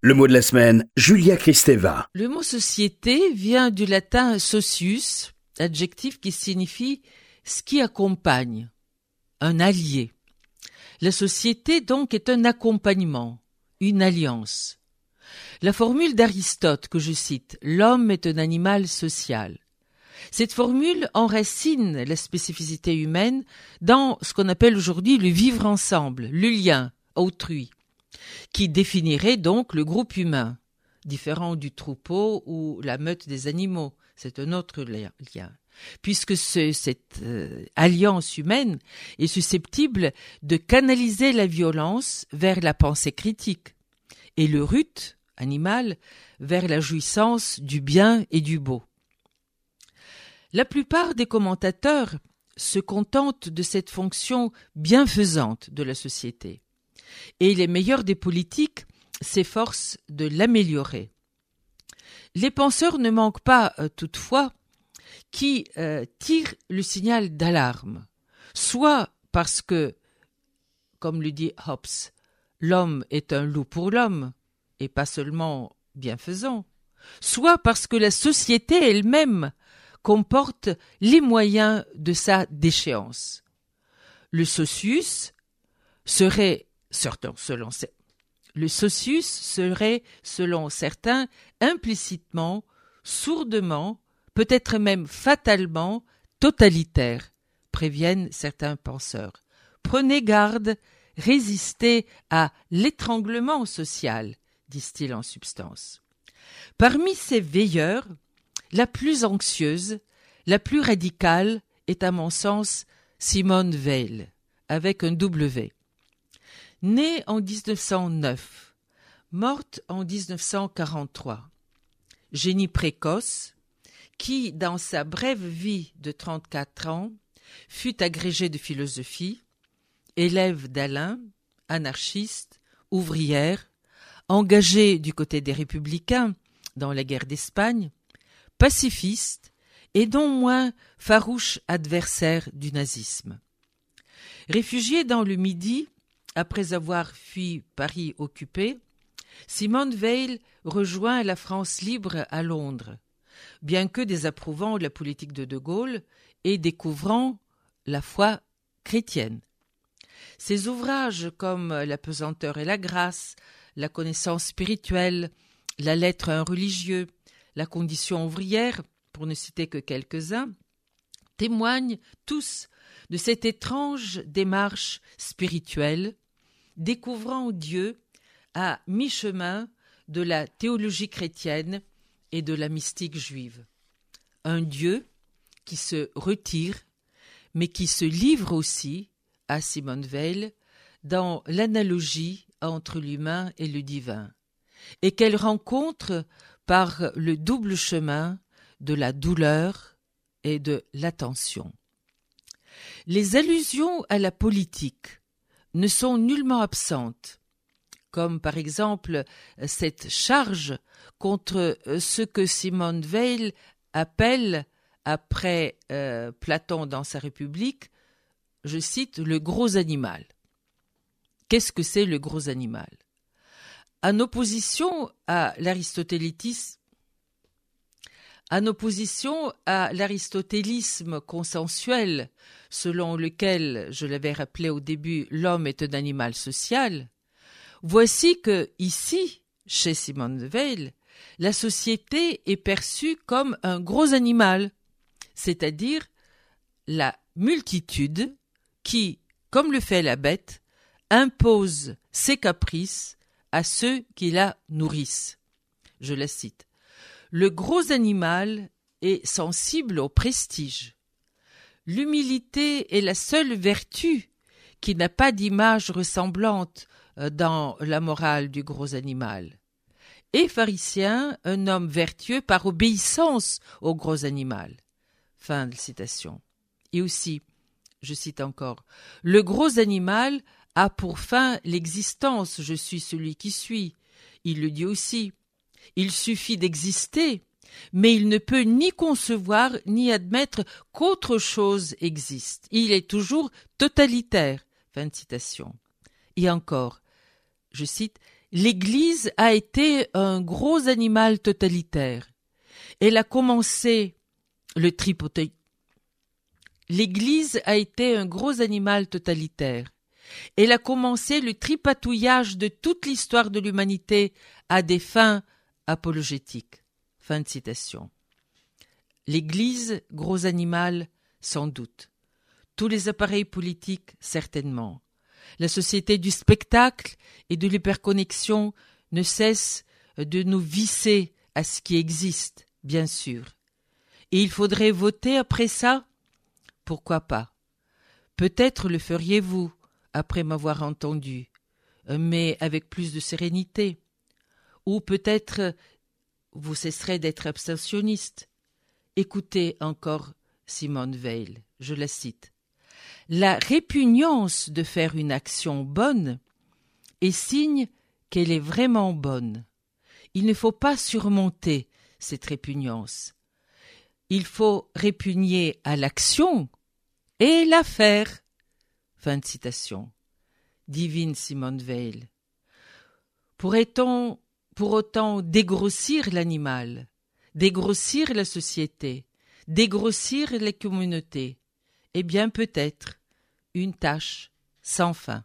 Le mot de la semaine, Julia Kristeva. Le mot société vient du latin socius, adjectif qui signifie ce qui accompagne, un allié. La société donc est un accompagnement, une alliance. La formule d'Aristote que je cite, l'homme est un animal social. Cette formule enracine la spécificité humaine dans ce qu'on appelle aujourd'hui le vivre ensemble, le lien, autrui qui définirait donc le groupe humain, différent du troupeau ou la meute des animaux. C'est un autre lien. Puisque cette euh, alliance humaine est susceptible de canaliser la violence vers la pensée critique et le rut animal vers la jouissance du bien et du beau. La plupart des commentateurs se contentent de cette fonction bienfaisante de la société et les meilleurs des politiques s'efforcent de l'améliorer. Les penseurs ne manquent pas, euh, toutefois, qui euh, tirent le signal d'alarme, soit parce que, comme le dit Hobbes, l'homme est un loup pour l'homme, et pas seulement bienfaisant, soit parce que la société elle-même comporte les moyens de sa déchéance. Le socius serait selon le socius serait, selon certains, implicitement, sourdement, peut-être même fatalement, totalitaire, préviennent certains penseurs. Prenez garde, résistez à l'étranglement social, disent-ils en substance. Parmi ces veilleurs, la plus anxieuse, la plus radicale est à mon sens Simone Veil, avec un W. Née en 1909, morte en 1943, génie précoce, qui, dans sa brève vie de 34 ans, fut agrégée de philosophie, élève d'Alain, anarchiste, ouvrière, engagée du côté des républicains dans la guerre d'Espagne, pacifiste et non moins farouche adversaire du nazisme. Réfugiée dans le Midi, après avoir fui Paris occupé, Simone Veil rejoint la France libre à Londres, bien que désapprouvant la politique de De Gaulle et découvrant la foi chrétienne. Ses ouvrages comme La pesanteur et la grâce, La connaissance spirituelle, La lettre à un religieux, La condition ouvrière, pour ne citer que quelques-uns, témoignent tous de cette étrange démarche spirituelle découvrant Dieu à mi-chemin de la théologie chrétienne et de la mystique juive. Un Dieu qui se retire, mais qui se livre aussi à Simone Veil dans l'analogie entre l'humain et le divin, et qu'elle rencontre par le double chemin de la douleur et de l'attention. Les allusions à la politique ne sont nullement absentes, comme par exemple cette charge contre euh, ce que Simone Veil appelle, après euh, Platon dans sa République, je cite, le gros animal. Qu'est-ce que c'est le gros animal? En opposition à l'aristotélitisme, en opposition à l'aristotélisme consensuel, selon lequel, je l'avais rappelé au début, l'homme est un animal social, voici que, ici, chez Simone Veil, la société est perçue comme un gros animal, c'est-à-dire la multitude qui, comme le fait la bête, impose ses caprices à ceux qui la nourrissent. Je la cite. Le gros animal est sensible au prestige. L'humilité est la seule vertu qui n'a pas d'image ressemblante euh, dans la morale du gros animal. Et pharisien, un homme vertueux par obéissance au gros animal. Fin de citation. Et aussi, je cite encore, le gros animal a pour fin l'existence, je suis celui qui suis. Il le dit aussi. Il suffit d'exister, mais il ne peut ni concevoir ni admettre qu'autre chose existe. Il est toujours totalitaire. Fin de citation. Et encore, je cite, l'Église a été un gros animal totalitaire. Elle a commencé le tripoté. L'Église a été un gros animal totalitaire. Elle a commencé le tripatouillage de toute l'histoire de l'humanité à des fins apologétiques. Fin de citation. L'Église, gros animal, sans doute. Tous les appareils politiques, certainement. La société du spectacle et de l'hyperconnexion ne cesse de nous visser à ce qui existe, bien sûr. Et il faudrait voter après ça? Pourquoi pas? Peut-être le feriez-vous, après m'avoir entendu, mais avec plus de sérénité. Ou peut-être vous cesserez d'être abstentionniste. Écoutez encore Simone Veil, je la cite. La répugnance de faire une action bonne est signe qu'elle est vraiment bonne. Il ne faut pas surmonter cette répugnance. Il faut répugner à l'action et la faire. Fin de citation. Divine Simone Veil. Pourrait-on pour autant dégrossir l'animal, dégrossir la société, dégrossir les communautés Eh bien peut-être une tâche sans fin.